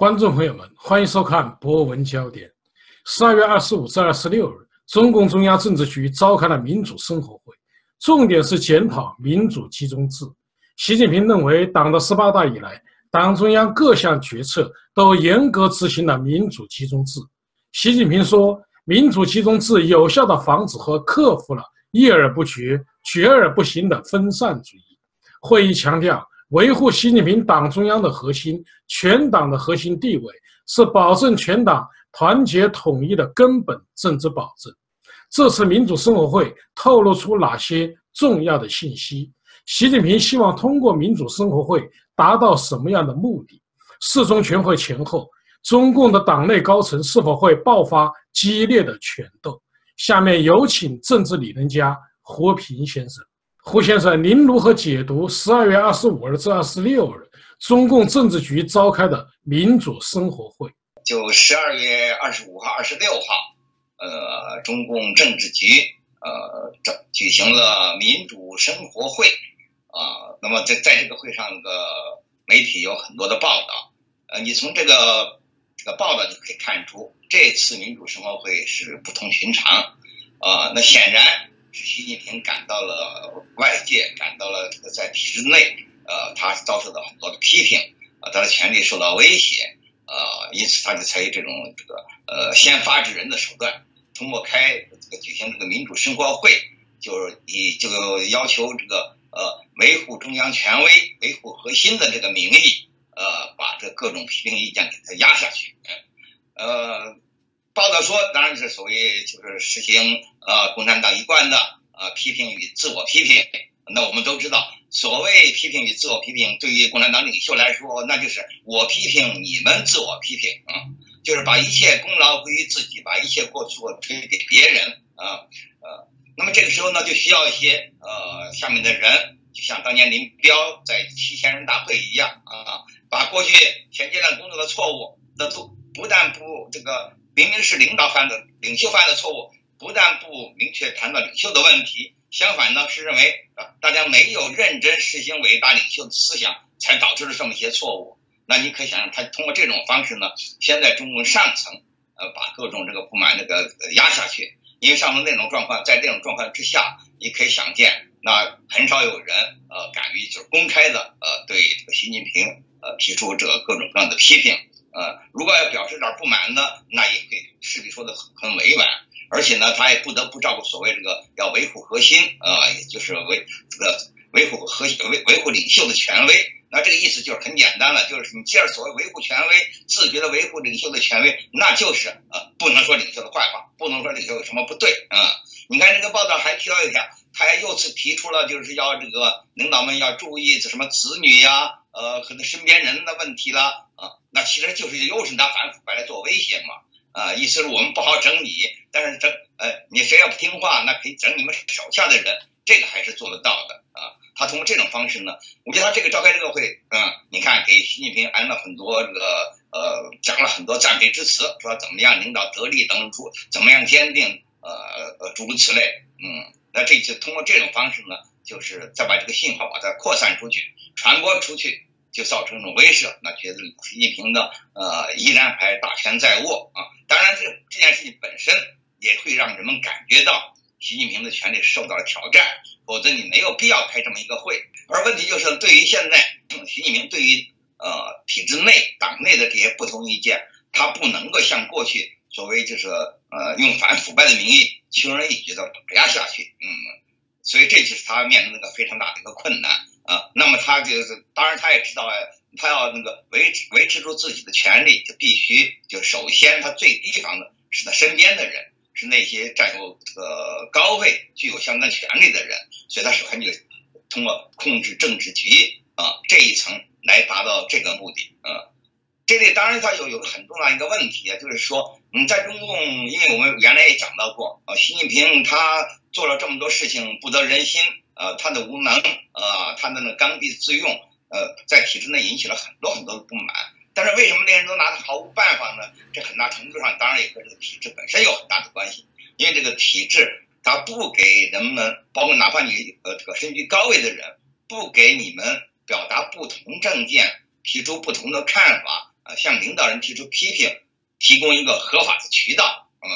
观众朋友们，欢迎收看《博文焦点》。十二月二十五至二十六日，中共中央政治局召开了民主生活会，重点是检讨民主集中制。习近平认为，党的十八大以来，党中央各项决策都严格执行了民主集中制。习近平说，民主集中制有效地防止和克服了议而不决、决而不行的分散主义。会议强调。维护习近平党中央的核心、全党的核心地位，是保证全党团结统一的根本政治保证。这次民主生活会透露出哪些重要的信息？习近平希望通过民主生活会达到什么样的目的？四中全会前后，中共的党内高层是否会爆发激烈的权斗？下面有请政治理论家胡平先生。胡先生，您如何解读十二月二十五日至二十六日中共政治局召开的民主生活会？就十二月二十五号、二十六号，呃，中共政治局呃举行了民主生活会啊。那么在在这个会上，个媒体有很多的报道。呃，你从这个这个报道就可以看出，这次民主生活会是不同寻常啊。那显然。是习近平感到了外界感到了这个在体制内，呃，他遭受到很多的批评，呃，他的权利受到威胁，呃，因此他就采取这种这个呃先发制人的手段，通过开这个举行这个民主生活会，就是以这个要求这个呃维护中央权威、维护核心的这个名义，呃，把这各种批评意见给他压下去，呃。报道说，当然是所谓就是实行呃共产党一贯的呃批评与自我批评。那我们都知道，所谓批评与自我批评，对于共产党领袖来说，那就是我批评你们自我批评啊，就是把一切功劳归于自己，把一切过错推给别人啊呃。那么这个时候呢，就需要一些呃下面的人，就像当年林彪在七千人大会一样啊，把过去前阶段工作的错误，那都不但不这个。明明是领导犯的、领袖犯的错误，不但不明确谈到领袖的问题，相反呢是认为啊，大家没有认真实行伟大领袖的思想，才导致了这么一些错误。那你可以想，他通过这种方式呢，先在中共上层呃把各种这个不满那个压下去。因为上层那种状况，在这种状况之下，你可以想见，那很少有人呃敢于就是公开的呃对这个习近平呃提出这各种各样的批评。呃，如果要表示点不满呢，那也可以势必说的很很委婉，而且呢，他也不得不照顾所谓这个要维护核心啊，也就是维这个维护核心维维护领袖的权威。那这个意思就是很简单了，就是你既然所谓维护权威，自觉的维护领袖的权威，那就是呃不能说领袖的坏话，不能说领袖有什么不对啊。你看这个报道还提到一点，他还又次提出了就是要这个领导们要注意什么子女呀，呃，可能身边人的问题了。啊，那其实就是又是拿反腐败来做威胁嘛，啊，意思是我们不好整你，但是整，呃，你谁要不听话，那可以整你们手下的人，这个还是做得到的啊。他通过这种方式呢，我觉得他这个召开这个会，嗯，你看给习近平安了很多这个，呃，讲了很多赞美之词，说怎么样领导得力等诸，怎么样坚定，呃呃诸如此类，嗯，那这次通过这种方式呢，就是再把这个信号把它扩散出去，传播出去。就造成一种威慑，那觉得习近平的呃依然还大权在握啊。当然，这这件事情本身也会让人们感觉到习近平的权力受到了挑战，否则你没有必要开这么一个会。而问题就是，对于现在习近平对于呃体制内党内的这些不同意见，他不能够像过去所谓就是呃用反腐败的名义轻而易举的压下去，嗯，所以这就是他面临那个非常大的一个困难。啊，那么他就是，当然他也知道啊，他要那个维持维持住自己的权利，就必须就首先他最提防的是他身边的人，是那些占有这个高位、具有相当权力的人，所以他首先就通过控制政治局啊这一层来达到这个目的。啊，这里当然他有有个很重要一个问题啊，就是说，嗯，在中共，因为我们原来也讲到过啊，习近平他做了这么多事情不得人心。呃，他的无能，呃，他的那刚愎自用，呃，在体制内引起了很多很多的不满。但是为什么那些人都拿他毫无办法呢？这很大程度上当然也和这个体制本身有很大的关系。因为这个体制，它不给人们，包括哪怕你呃这个身居高位的人，不给你们表达不同政见、提出不同的看法，向领导人提出批评，提供一个合法的渠道。嗯，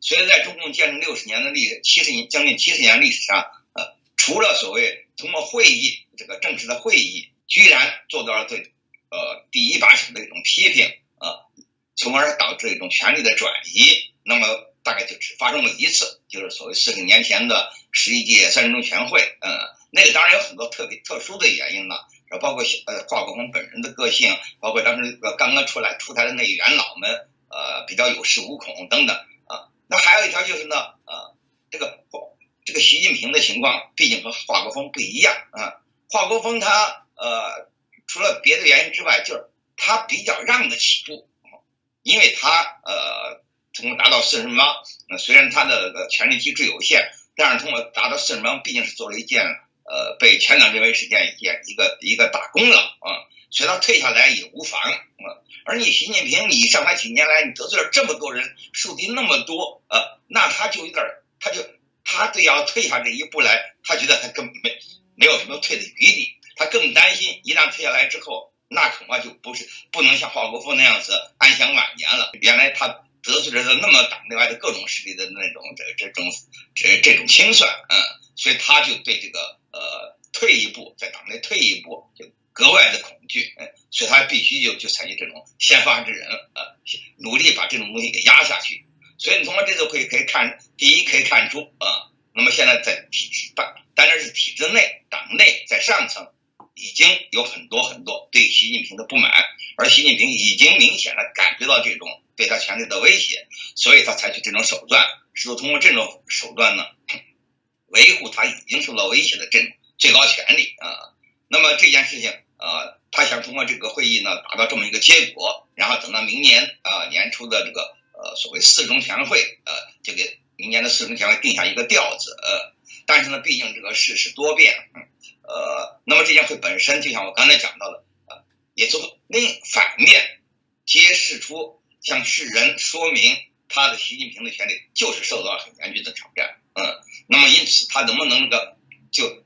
所以在中共建成六十年的历七十年将近七十年历史上，呃，除了所谓通过会议这个正式的会议，居然做到了对呃第一把手的一种批评，呃，从而导致一种权力的转移。那么大概就只发生过一次，就是所谓四十年前的十一届三中全会。嗯，那个当然有很多特别特殊的原因了，包括呃华国锋本人的个性，包括当时刚刚出来出台的那元老们，呃，比较有恃无恐等等啊。那还有一条就是呢，呃，这个这个习近平的情况，毕竟和华国锋不一样啊。华国锋他呃，除了别的原因之外，就是他比较让得起步，因为他呃，通过达到四人帮，虽然他的权力机制有限，但是通过达到四人帮，毕竟是做了一件呃，被全党认为是件一件一个一个大功劳啊，所以他退下来也无妨啊。而你习近平，你上台几年来，你得罪了这么多人，树敌那么多，呃，那他就有点，他就他对要退下这一步来，他觉得他根本没没有什么退的余地，他更担心一旦退下来之后，那恐怕就不是不能像华国锋那样子安享晚年了。原来他得罪了那么党内外的各种势力的那种这这种这这种清算，嗯，所以他就对这个呃退一步，在党内退一步就。格外的恐惧，所以他必须就就采取这种先发制人，呃，努力把这种东西给压下去。所以你从这次会可以看，第一可以看出，啊，那么现在在体制当，当然是体制内、党内在上层已经有很多很多对习近平的不满，而习近平已经明显的感觉到这种对他权力的威胁，所以他采取这种手段，试图通过这种手段呢，维护他已经受到威胁的这最高权力啊。那么这件事情，啊，他想通过这个会议呢，达到这么一个结果，然后等到明年啊年初的这个呃所谓四中全会，呃，就给明年的四中全会定下一个调子，呃，但是呢，毕竟这个世事多变，呃，那么这件会本身就像我刚才讲到的，呃，也从另反面揭示出向世人说明他的习近平的权利就是受到了很严峻的挑战，嗯，那么因此他能不能那个就。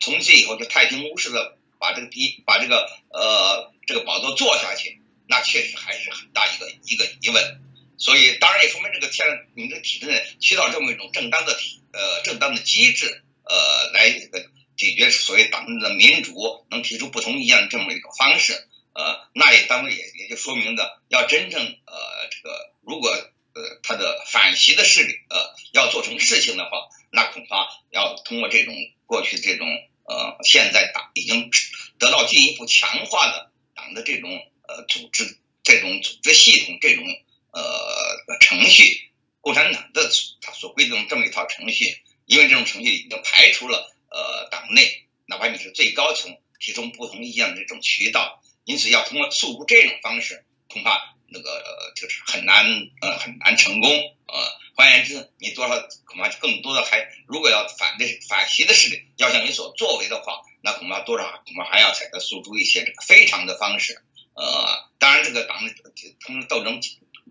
从此以后就太平无事的把这个第把这个呃这个宝座坐下去，那确实还是很大一个一个疑问。所以当然也说明这个天你这体制内起到这么一种正当的体呃正当的机制呃来这个解决所谓党的民主能提出不同意见这么一种方式呃那也当然也也就说明的要真正呃这个如果呃他的反袭的势力呃要做成事情的话，那恐怕要通过这种。过去这种呃，现在党已经得到进一步强化的党的这种呃组织，这种组织系统，这种呃程序，共产党的他所规定这么一套程序，因为这种程序已经排除了呃党内哪怕你是最高层提出不同意见的这种渠道，因此要通过诉诸这种方式，恐怕那个就是很难呃很难成功呃。换言之，你多少恐怕更多的还，如果要反对反习的势力要向你所作为的话，那恐怕多少恐怕还要采诉诸一些这个非常的方式。呃，当然这个党他们斗争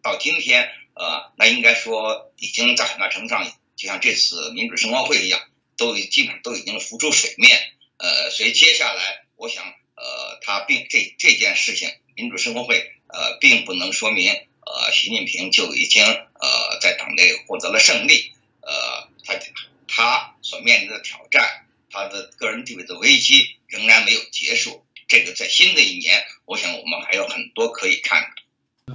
到今天，呃，那应该说已经在很大程度上，就像这次民主生活会一样，都基本上都已经浮出水面。呃，所以接下来，我想，呃，他并这这件事情，民主生活会，呃，并不能说明。呃，习近平就已经呃在党内获得了胜利，呃，他他所面临的挑战，他的个人地位的危机仍然没有结束。这个在新的一年，我想我们还有很多可以看。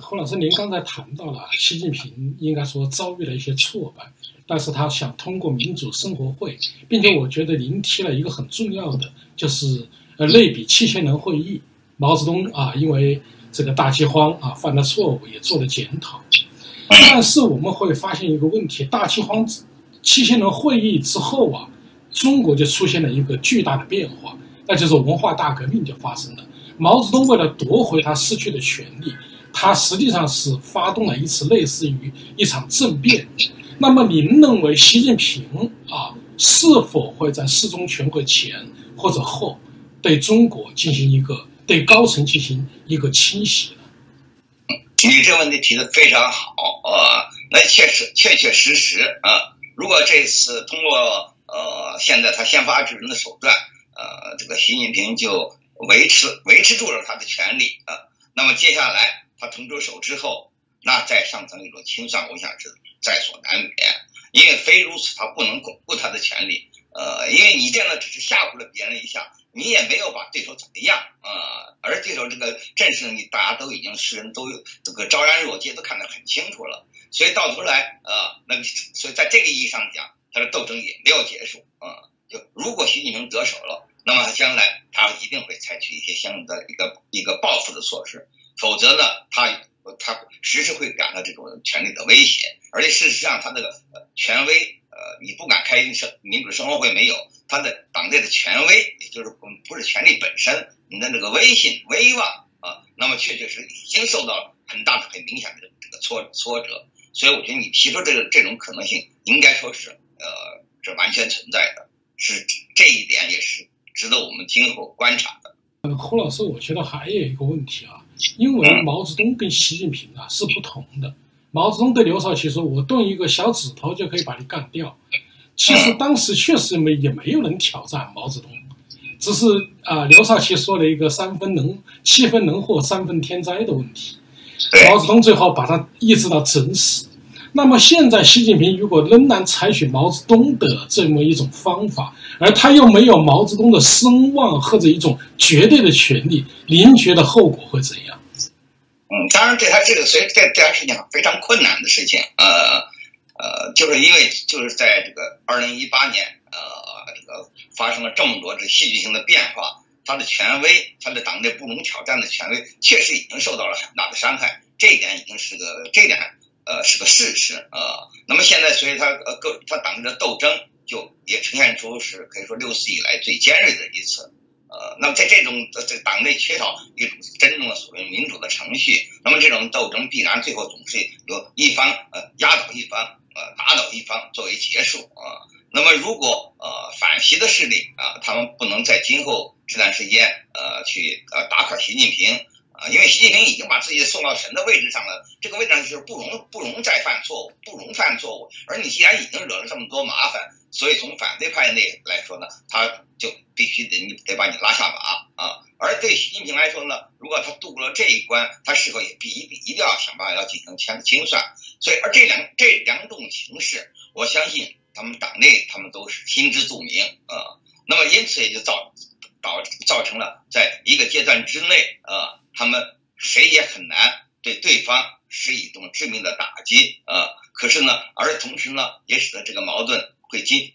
胡老师，您刚才谈到了习近平应该说遭遇了一些挫败，但是他想通过民主生活会，并且我觉得您提了一个很重要的，就是呃类比七千人会议，毛泽东啊，因为。这个大饥荒啊，犯的错误也做了检讨，但是我们会发现一个问题：大饥荒七千人会议之后啊，中国就出现了一个巨大的变化，那就是文化大革命就发生了。毛泽东为了夺回他失去的权利，他实际上是发动了一次类似于一场政变。那么您认为习近平啊，是否会在四中全会前或者后对中国进行一个？对高层进行一个清洗。你这问题提的非常好啊，那确实确确实实啊。如果这次通过呃现在他先发制人的手段，呃，这个习近平就维持维持住了他的权利啊，那么接下来他腾出手之后，那再上层一种清算，我想是在所难免。因为非如此，他不能巩固他的权利。呃，因为你这样的只是吓唬了别人一下，你也没有把对手怎么样啊。而对手这个阵势，你大家都已经世人都这个昭然若揭，都看得很清楚了。所以到头来，呃，那所以在这个意义上讲，他的斗争也没有结束啊。就如果习近平得手了，那么他将来他一定会采取一些相应的一个一个报复的措施，否则呢，他他时时会感到这种权力的威胁，而且事实上他这个权威。呃，你不敢开生民主生活会没有他的党内的权威，也就是不不是权力本身，你的那个威信威望啊，那么确确实已经受到了很大的很明显的这个挫挫折，所以我觉得你提出这个这种可能性，应该说是呃是完全存在的，是这一点也是值得我们今后观察的。呃，胡老师，我觉得还有一个问题啊，因为毛泽东跟习近平啊是不同的。毛泽东对刘少奇说：“我动一个小指头就可以把你干掉。”其实当时确实没也没有人挑战毛泽东，只是啊，刘少奇说了一个三分能七分能祸三分天灾的问题，毛泽东最后把他抑制到整死。那么现在习近平如果仍然采取毛泽东的这么一种方法，而他又没有毛泽东的声望或者一种绝对的权利，您觉得后果会怎样？嗯，当然，对他这个，所以这这件事情非常困难的事情，呃，呃，就是因为就是在这个二零一八年，呃，这个发生了这么多这戏剧性的变化，他的权威，他的党内不容挑战的权威，确实已经受到了很大的伤害，这一点已经是个，这点呃是个事实啊。那么现在，所以他呃各他党内的斗争就也呈现出是可以说六四以来最尖锐的一次。呃，那么在这种这个党内缺少一种真正的所谓民主的程序，那么这种斗争必然最后总是由一方呃压倒一方，呃打倒一方作为结束啊。那么如果呃反习的势力啊，他们不能在今后这段时间呃去呃打垮习近平啊，因为习近平已经把自己送到神的位置上了，这个位置上就是不容不容再犯错误，不容犯错误。而你既然已经惹了这么多麻烦。所以从反对派内来说呢，他就必须得你得把你拉下马啊。而对习近平来说呢，如果他度过了这一关，他是否也必一定一定要想办法要进行清清算。所以，而这两这两种形式，我相信他们党内他们都是心知肚明啊。那么因此也就造导造成了在一个阶段之内啊，他们谁也很难对对方施一种致命的打击啊。可是呢，而同时呢，也使得这个矛盾。会今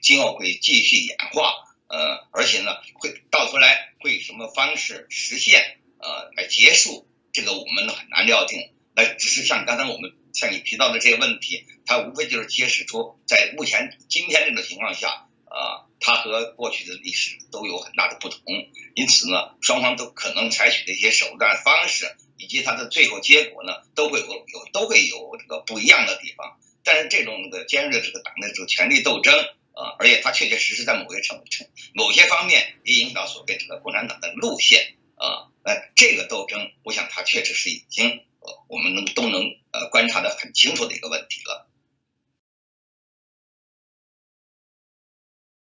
今后会继续演化，呃，而且呢，会到头来会以什么方式实现，呃，来结束这个我们很难料定。那只是像刚才我们像你提到的这些问题，它无非就是揭示出在目前今天这种情况下，啊，它和过去的历史都有很大的不同。因此呢，双方都可能采取的一些手段方式，以及它的最后结果呢，都会有有都会有这个不一样的地方。但是这种的尖锐的这个党内这种权力斗争啊，而且它确确实实在某些程程某些方面也影响到所谓这个共产党的路线啊，呃，这个斗争，我想它确实是已经呃我们能都能呃观察的很清楚的一个问题了。